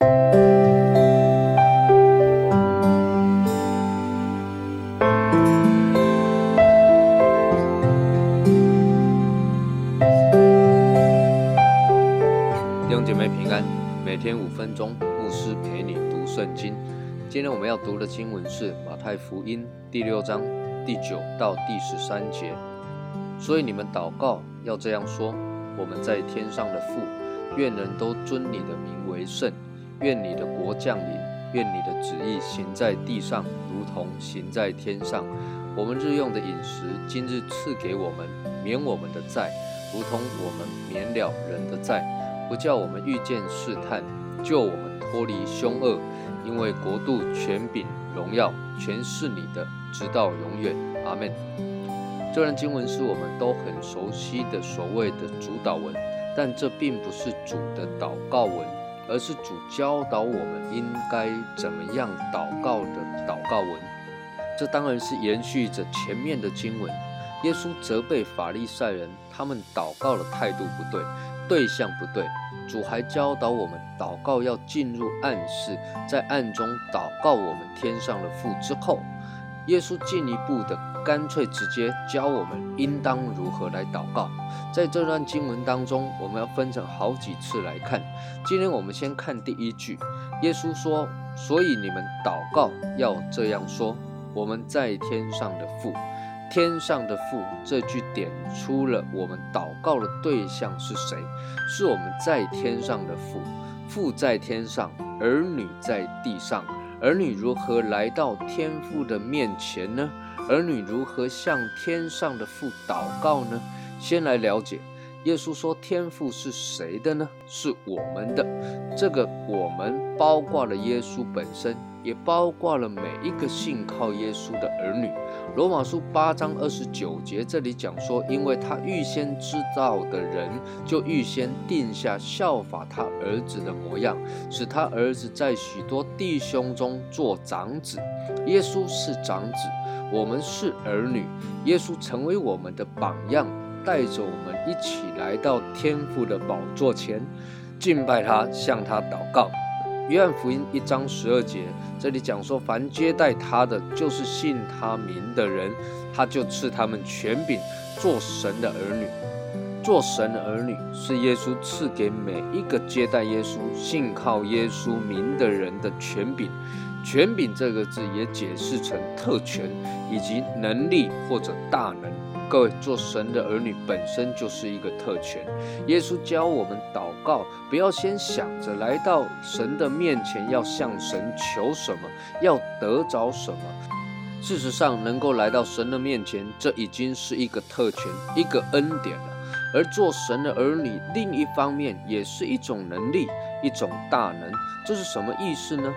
弟兄姐妹平安，每天五分钟，牧师陪你读圣经。今天我们要读的经文是马太福音第六章第九到第十三节。所以你们祷告要这样说：我们在天上的父，愿人都尊你的名为圣，愿你的国降临，愿你的旨意行在地上，如同行在天上。我们日用的饮食，今日赐给我们，免我们的债，如同我们免了人的债，不叫我们遇见试探，救我们脱离凶恶。因为国度、权柄、荣耀，全是你的，直到永远。阿门。这段经文是我们都很熟悉的所谓的主导文，但这并不是主的祷告文，而是主教导我们应该怎么样祷告的祷告文。这当然是延续着前面的经文。耶稣责备法利赛人，他们祷告的态度不对，对象不对。主还教导我们，祷告要进入暗室，在暗中祷告我们天上的父。之后，耶稣进一步的，干脆直接教我们应当如何来祷告。在这段经文当中，我们要分成好几次来看。今天我们先看第一句，耶稣说：“所以你们祷告要这样说：我们在天上的父。”天上的父这句点出了我们祷告的对象是谁？是我们在天上的父，父在天上，儿女在地上。儿女如何来到天父的面前呢？儿女如何向天上的父祷告呢？先来了解，耶稣说天父是谁的呢？是我们的。这个我们包括了耶稣本身。也包括了每一个信靠耶稣的儿女。罗马书八章二十九节这里讲说，因为他预先知道的人，就预先定下效法他儿子的模样，使他儿子在许多弟兄中做长子。耶稣是长子，我们是儿女。耶稣成为我们的榜样，带着我们一起来到天父的宝座前，敬拜他，向他祷告。约翰福音一章十二节，这里讲说，凡接待他的，就是信他名的人，他就赐他们权柄，做神的儿女。做神的儿女是耶稣赐给每一个接待耶稣、信靠耶稣名的人的权柄。权柄这个字也解释成特权以及能力或者大能。各位做神的儿女本身就是一个特权。耶稣教我们祷告，不要先想着来到神的面前要向神求什么，要得着什么。事实上，能够来到神的面前，这已经是一个特权，一个恩典了。而做神的儿女，另一方面也是一种能力，一种大能。这是什么意思呢？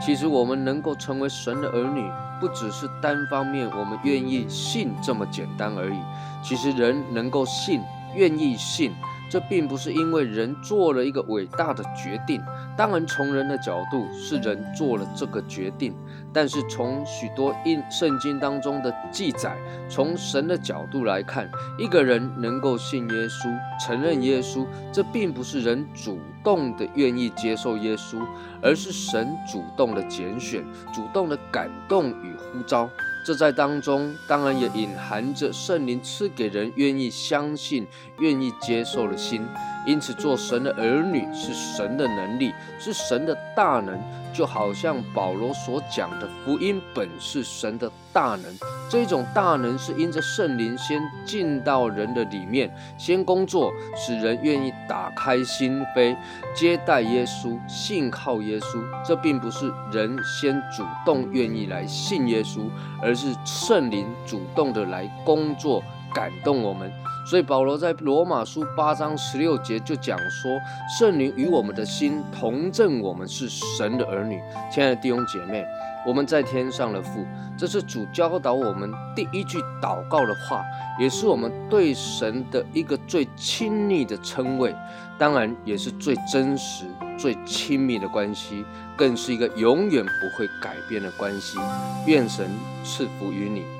其实我们能够成为神的儿女。不只是单方面我们愿意信这么简单而已。其实人能够信、愿意信，这并不是因为人做了一个伟大的决定。当然，从人的角度是人做了这个决定，但是从许多印圣经当中的记载，从神的角度来看，一个人能够信耶稣、承认耶稣，这并不是人主动的愿意接受耶稣，而是神主动的拣选、主动的感动与呼召。这在当中当然也隐含着圣灵赐给人愿意相信、愿意接受的心。因此，做神的儿女是神的能力，是神的大能，就好像保罗所讲的，福音本是神的大能。这种大能是因着圣灵先进到人的里面，先工作，使人愿意打开心扉，接待耶稣，信靠耶稣。这并不是人先主动愿意来信耶稣，而是圣灵主动的来工作，感动我们。所以保罗在罗马书八章十六节就讲说，圣灵与我们的心同证，我们是神的儿女。亲爱的弟兄姐妹，我们在天上的父，这是主教导我们第一句祷告的话，也是我们对神的一个最亲密的称谓，当然也是最真实、最亲密的关系，更是一个永远不会改变的关系。愿神赐福于你。